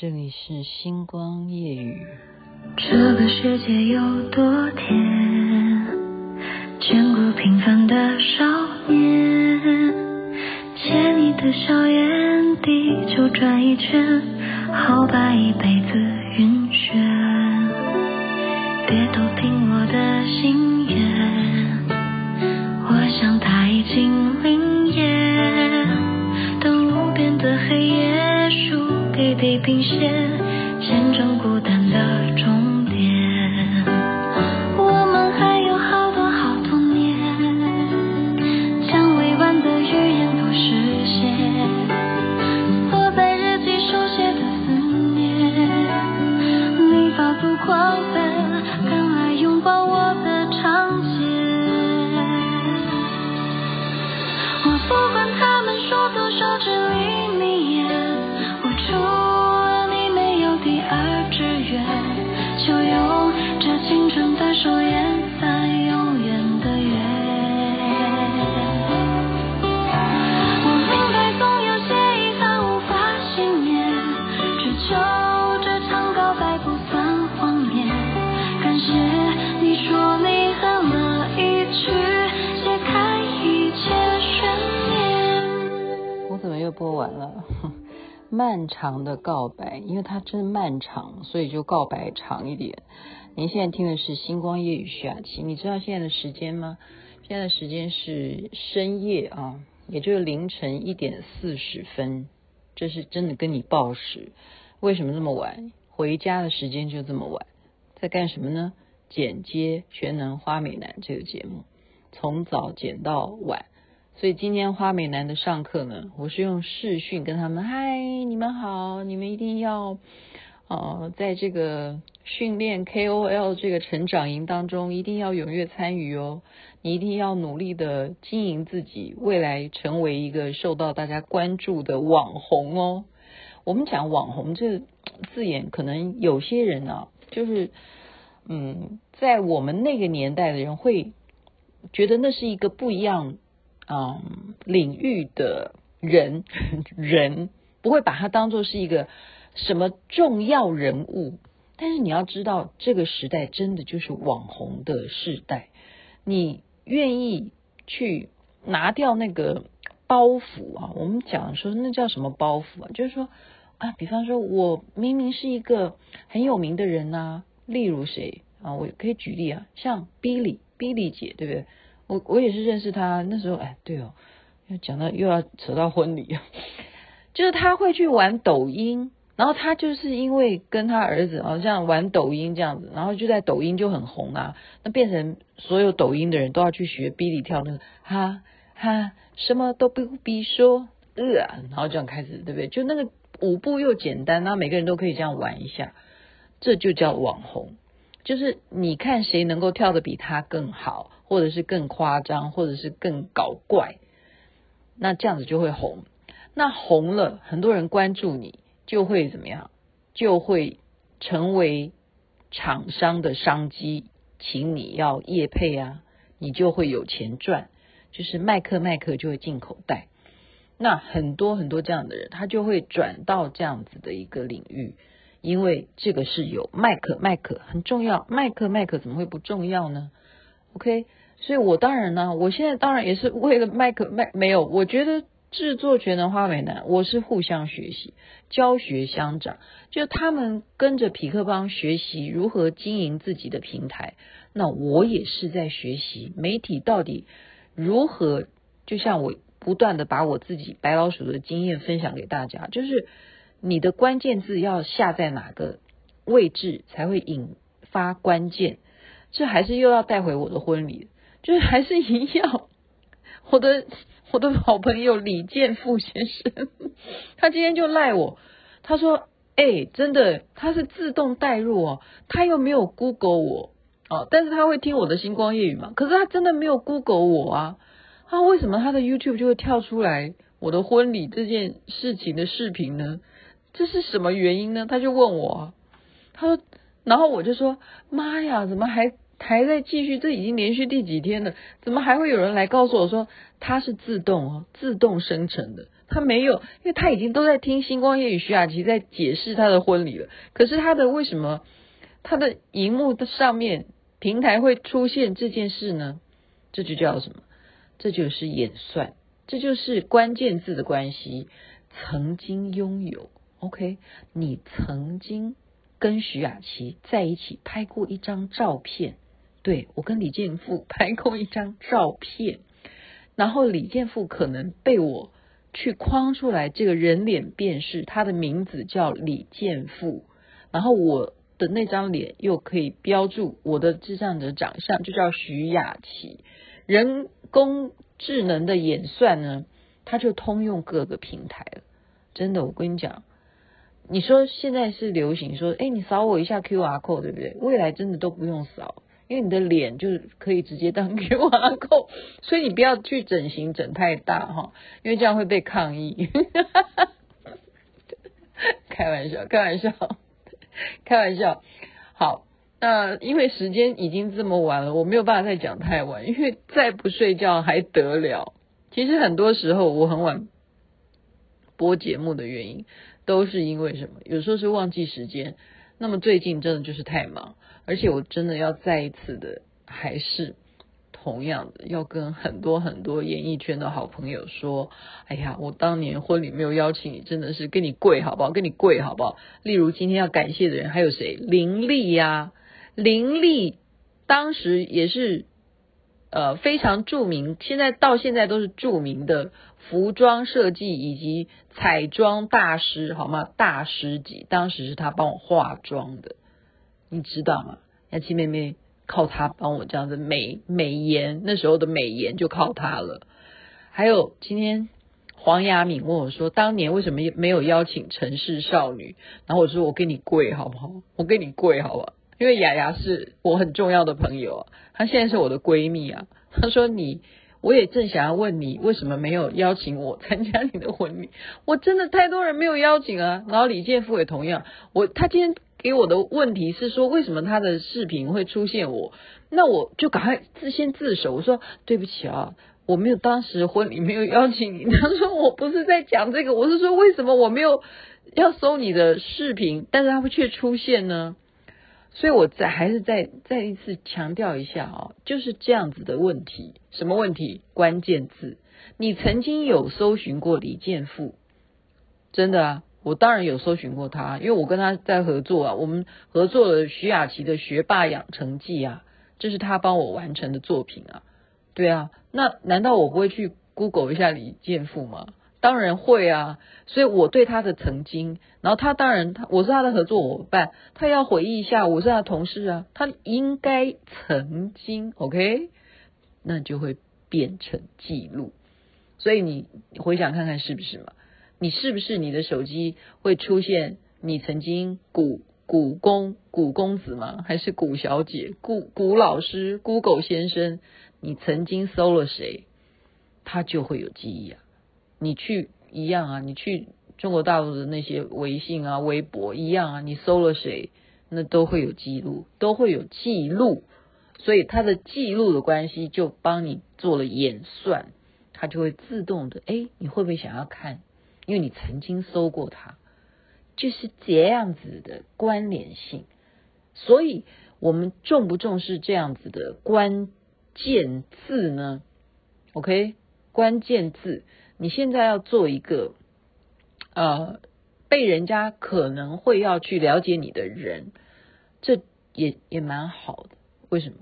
这里是星光夜雨。这个世界有多甜，见过平凡的少年，借你的笑眼，地球转一圈，好把一辈子地平线。见证孤单的终了，漫长的告白，因为它真漫长，所以就告白长一点。您现在听的是星光夜雨徐雅琪，你知道现在的时间吗？现在的时间是深夜啊，也就是凌晨一点四十分，这是真的跟你报时。为什么这么晚？回家的时间就这么晚，在干什么呢？剪接《全能花美男》这个节目，从早剪到晚。所以今天花美男的上课呢，我是用视讯跟他们，嗨，你们好，你们一定要，呃，在这个训练 KOL 这个成长营当中，一定要踊跃参与哦，你一定要努力的经营自己，未来成为一个受到大家关注的网红哦。我们讲网红这字眼，可能有些人呢、啊，就是，嗯，在我们那个年代的人会觉得那是一个不一样。嗯，领域的人 人不会把他当做是一个什么重要人物，但是你要知道，这个时代真的就是网红的时代。你愿意去拿掉那个包袱啊？我们讲说那叫什么包袱啊？就是说啊，比方说我明明是一个很有名的人呐，例如谁啊？我可以举例啊，像 Billy，Billy 姐，对不对？我我也是认识他，那时候哎，对哦，要讲到又要扯到婚礼，就是他会去玩抖音，然后他就是因为跟他儿子好像玩抖音这样子，然后就在抖音就很红啊，那变成所有抖音的人都要去学哔哩跳那个哈哈，什么都不必说，呃，然后这样开始，对不对？就那个舞步又简单，然后每个人都可以这样玩一下，这就叫网红，就是你看谁能够跳得比他更好。或者是更夸张，或者是更搞怪，那这样子就会红。那红了，很多人关注你，就会怎么样？就会成为厂商的商机，请你要业配啊，你就会有钱赚，就是麦克麦克就会进口袋。那很多很多这样的人，他就会转到这样子的一个领域，因为这个是有麦克麦克很重要，麦克麦克怎么会不重要呢？OK。所以，我当然呢，我现在当然也是为了麦克麦没有。我觉得制作全能花美男，我是互相学习，教学相长。就他们跟着匹克邦学习如何经营自己的平台，那我也是在学习媒体到底如何。就像我不断的把我自己白老鼠的经验分享给大家，就是你的关键字要下在哪个位置才会引发关键。这还是又要带回我的婚礼。就是还是一样，我的我的好朋友李建富先生，他今天就赖我，他说：“哎、真的，他是自动带入哦，他又没有 Google 我哦，但是他会听我的星光夜语嘛，可是他真的没有 Google 我啊，他为什么他的 YouTube 就会跳出来我的婚礼这件事情的视频呢？这是什么原因呢？他就问我，他说，然后我就说：妈呀，怎么还？”还在继续，这已经连续第几天了？怎么还会有人来告诉我说它是自动哦，自动生成的？他没有，因为他已经都在听星光夜语徐雅琪在解释他的婚礼了。可是他的为什么他的荧幕的上面平台会出现这件事呢？这就叫什么？这就是演算，这就是关键字的关系。曾经拥有，OK，你曾经跟徐雅琪在一起拍过一张照片，对，我跟李健富 拍过一张照片，然后李健富可能被我去框出来这个人脸辨识，他的名字叫李健富，然后我的那张脸又可以标注我的智障者长相，就叫徐雅琪。人工智能的演算呢，它就通用各个平台了。真的，我跟你讲，你说现在是流行说，哎，你扫我一下 QR code，对不对？未来真的都不用扫，因为你的脸就可以直接当 QR code，所以你不要去整形整太大哈，因为这样会被抗议。开玩笑，开玩笑，开玩笑。好。那因为时间已经这么晚了，我没有办法再讲太晚，因为再不睡觉还得了。其实很多时候我很晚播节目的原因，都是因为什么？有时候是忘记时间。那么最近真的就是太忙，而且我真的要再一次的，还是同样的，要跟很多很多演艺圈的好朋友说：哎呀，我当年婚礼没有邀请你，真的是跟你跪好不好？跟你跪好不好？例如今天要感谢的人还有谁？林立呀。林丽当时也是呃非常著名，现在到现在都是著名的服装设计以及彩妆大师，好吗？大师级，当时是他帮我化妆的，你知道吗？雅琪妹妹靠他帮我这样子美美颜，那时候的美颜就靠他了。还有今天黄雅敏问我说，当年为什么没有邀请城市少女？然后我说我给你跪好不好？我给你跪好不好？因为雅雅是我很重要的朋友啊，她现在是我的闺蜜啊。她说你，我也正想要问你，为什么没有邀请我参加你的婚礼？我真的太多人没有邀请啊。然后李建富也同样，我他今天给我的问题是说，为什么他的视频会出现我？那我就赶快自先自首，我说对不起啊，我没有当时婚礼没有邀请你。他说我不是在讲这个，我是说为什么我没有要搜你的视频，但是他会却出现呢？所以，我再还是再再一次强调一下啊，就是这样子的问题。什么问题？关键字。你曾经有搜寻过李健富？真的啊，我当然有搜寻过他，因为我跟他在合作啊，我们合作了徐雅琪的《学霸养成记》啊，这是他帮我完成的作品啊。对啊，那难道我不会去 Google 一下李健富吗？当然会啊，所以我对他的曾经，然后他当然他我是他的合作伙伴，他要回忆一下，我是他的同事啊，他应该曾经 OK，那就会变成记录，所以你回想看看是不是嘛？你是不是你的手机会出现你曾经古古公古公子吗？还是古小姐、古古老师、Google 先生？你曾经搜了谁，他就会有记忆啊。你去一样啊，你去中国大陆的那些微信啊、微博一样啊，你搜了谁，那都会有记录，都会有记录，所以它的记录的关系就帮你做了演算，它就会自动的，哎，你会不会想要看？因为你曾经搜过它，就是这样子的关联性。所以我们重不重视这样子的关键字呢？OK，关键字。你现在要做一个，呃，被人家可能会要去了解你的人，这也也蛮好的。为什么？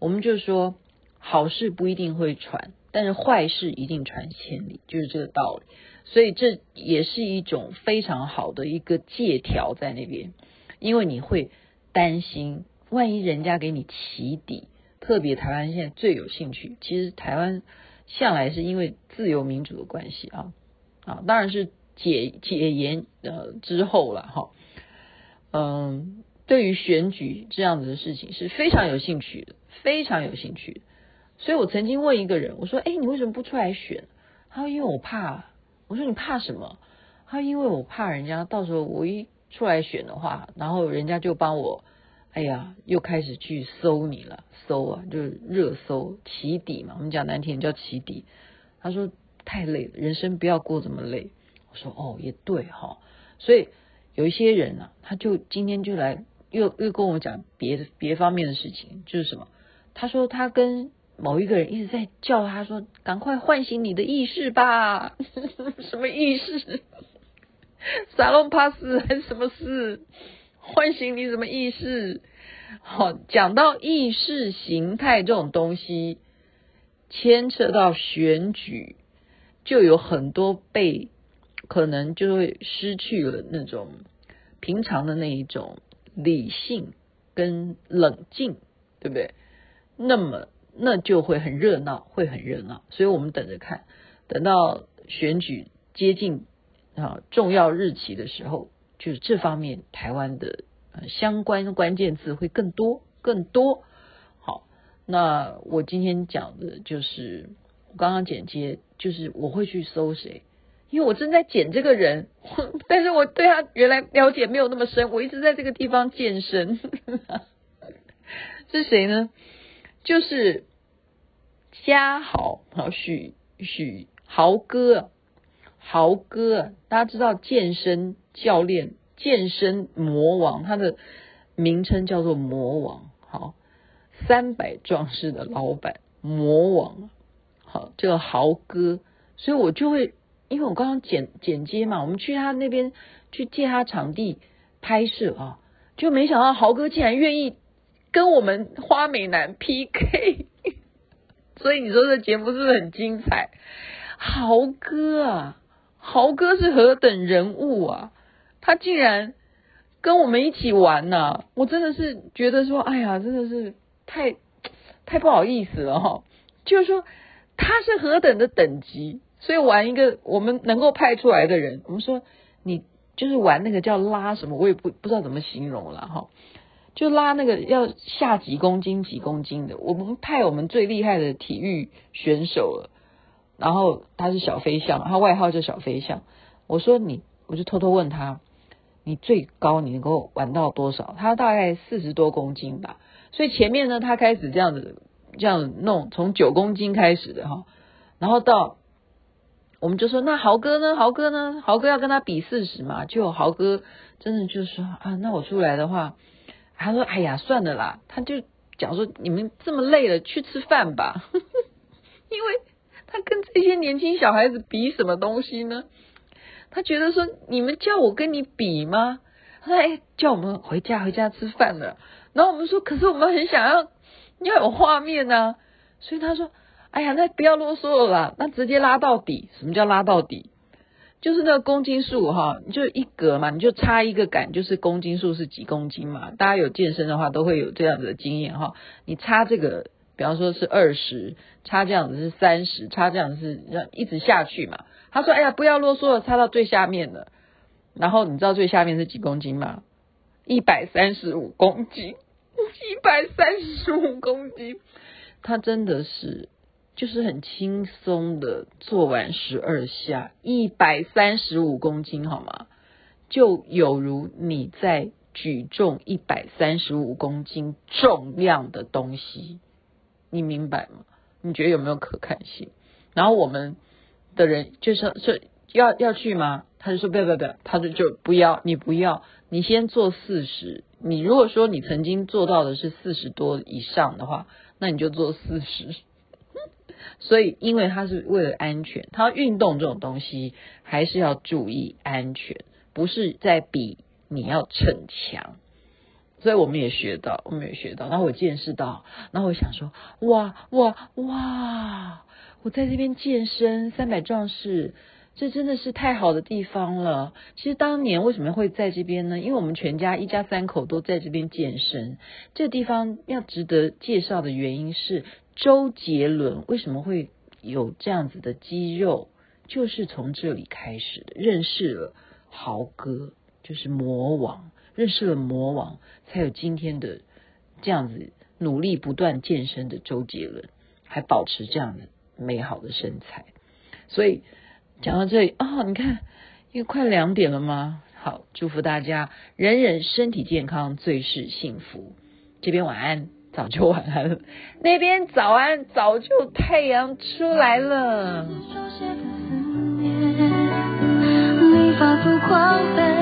我们就说好事不一定会传，但是坏事一定传千里，就是这个道理。所以这也是一种非常好的一个借条在那边，因为你会担心，万一人家给你起底，特别台湾现在最有兴趣，其实台湾。向来是因为自由民主的关系啊啊，当然是解解严呃之后了哈，嗯，对于选举这样子的事情是非常有兴趣的，非常有兴趣。所以我曾经问一个人，我说：“哎，你为什么不出来选？”他说：“因为我怕。”我说：“你怕什么？”他：“因为我怕人家到时候我一出来选的话，然后人家就帮我。”哎呀，又开始去搜你了，搜啊，就是热搜起底嘛。我们讲难听叫起底。他说太累了，人生不要过这么累。我说哦，也对哈。所以有一些人啊，他就今天就来又又跟我讲别的别方面的事情，就是什么？他说他跟某一个人一直在叫他说，赶快唤醒你的意识吧。什么意识？沙龙帕斯还是什么事？唤醒你什么意识？好，讲到意识形态这种东西，牵扯到选举，就有很多被可能就会失去了那种平常的那一种理性跟冷静，对不对？那么那就会很热闹，会很热闹。所以我们等着看，等到选举接近啊重要日期的时候，就是这方面台湾的呃。相关关键字会更多更多。好，那我今天讲的就是我刚刚剪接，就是我会去搜谁，因为我正在剪这个人，但是我对他原来了解没有那么深，我一直在这个地方健身。是谁呢？就是嘉豪，好许许豪哥，豪哥，大家知道健身教练。健身魔王，他的名称叫做魔王。好，三百壮士的老板，魔王。好，这个豪哥，所以我就会，因为我刚刚剪剪接嘛，我们去他那边去借他场地拍摄啊，就没想到豪哥竟然愿意跟我们花美男 PK，所以你说这节目是不是很精彩？豪哥啊，豪哥是何等人物啊！他竟然跟我们一起玩呐、我真的是觉得说，哎呀，真的是太 太不好意思了哈。就是说他是何等的等级，所以玩一个我们能够派出来的人，我们说你就是玩那个叫拉什么，我也不不知道怎么形容了哈。就拉那个要下几公斤几公斤的，我们派我们最厉害的体育选手了。然后他是小飞象，他外号叫小飞象。我说你，我就偷偷问他。你最高你能够玩到多少？他大概四十多公斤吧。所以前面呢，他开始这样子这样弄，从九公斤开始的哈，然后到我们就说，那豪哥呢？豪哥呢？豪哥要跟他比四十嘛？就豪哥真的就是说啊，那我出来的话，他说哎呀算了啦，他就讲说你们这么累了，去吃饭吧，因为他跟这些年轻小孩子比什么东西呢？他觉得说，你们叫我跟你比吗？他说哎，叫我们回家回家吃饭了。然后我们说，可是我们很想要要有画面啊。所以他说，哎呀，那不要啰嗦了啦，那直接拉到底。什么叫拉到底？就是那个公斤数哈，你就一格嘛，你就插一个杆，就是公斤数是几公斤嘛。大家有健身的话，都会有这样子的经验哈。你插这个，比方说是二十，插这样子是三十，插这样子是一直下去嘛。他说：“哎呀，不要啰嗦了，插到最下面了。然后你知道最下面是几公斤吗？一百三十五公斤，一百三十五公斤。他真的是就是很轻松的做完十二下，一百三十五公斤，好吗？就有如你在举重一百三十五公斤重量的东西，你明白吗？你觉得有没有可看性？然后我们。”的人就说说要要去吗？他就说不要不要不要，他就就不要，你不要，你先做四十。你如果说你曾经做到的是四十多以上的话，那你就做四十。所以，因为他是为了安全，他运动这种东西还是要注意安全，不是在比你要逞强。所以我们也学到，我们也学到，然后我见识到，然后我想说，哇哇哇！我在这边健身，三百壮士，这真的是太好的地方了。其实当年为什么会在这边呢？因为我们全家一家三口都在这边健身。这地方要值得介绍的原因是，周杰伦为什么会有这样子的肌肉，就是从这里开始的。认识了豪哥，就是魔王，认识了魔王，才有今天的这样子努力不断健身的周杰伦，还保持这样的。美好的身材，所以讲到这里哦，你看，因为快两点了吗？好，祝福大家，人人身体健康，最是幸福。这边晚安，早就晚安了。那边早安，早就太阳出来了。你发狂奔。